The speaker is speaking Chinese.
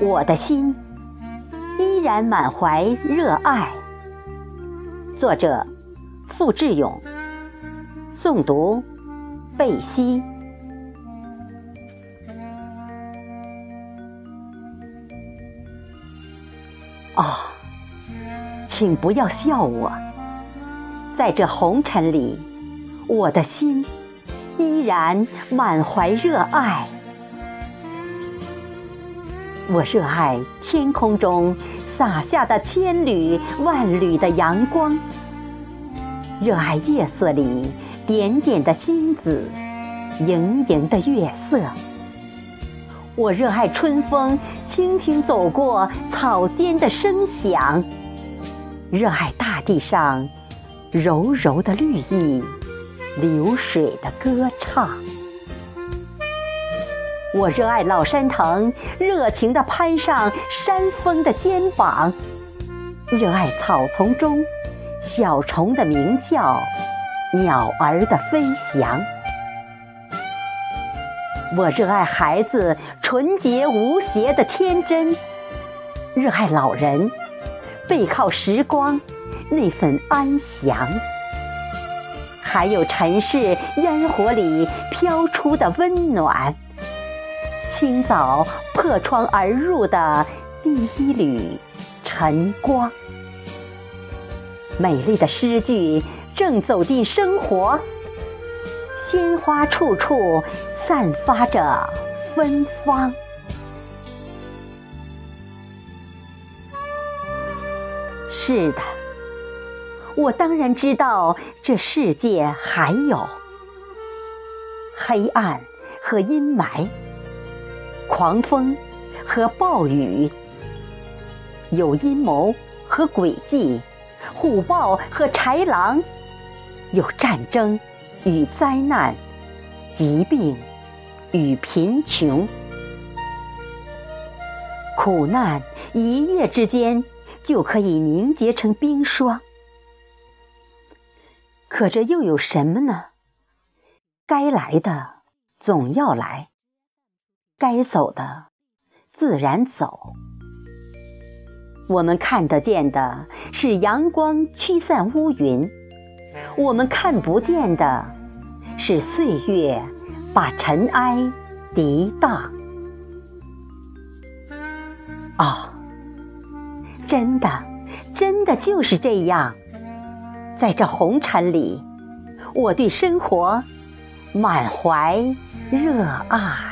我的心依然满怀热爱。作者：付志勇。诵读：贝西。哦，请不要笑我，在这红尘里，我的心依然满怀热爱。我热爱天空中洒下的千缕万缕的阳光，热爱夜色里点点的星子，盈盈的月色。我热爱春风轻轻走过草间的声响，热爱大地上柔柔的绿意，流水的歌唱。我热爱老山藤热情地攀上山峰的肩膀，热爱草丛中小虫的鸣叫，鸟儿的飞翔。我热爱孩子纯洁无邪的天真，热爱老人背靠时光那份安详，还有尘世烟火里飘出的温暖，清早破窗而入的第一缕晨光。美丽的诗句正走进生活，鲜花处处。散发着芬芳。是的，我当然知道这世界还有黑暗和阴霾，狂风和暴雨，有阴谋和诡计，虎豹和豺狼，有战争与灾难，疾病。与贫穷，苦难一夜之间就可以凝结成冰霜。可这又有什么呢？该来的总要来，该走的自然走。我们看得见的是阳光驱散乌云，我们看不见的是岁月。把尘埃涤荡。哦，真的，真的就是这样。在这红尘里，我对生活满怀热爱。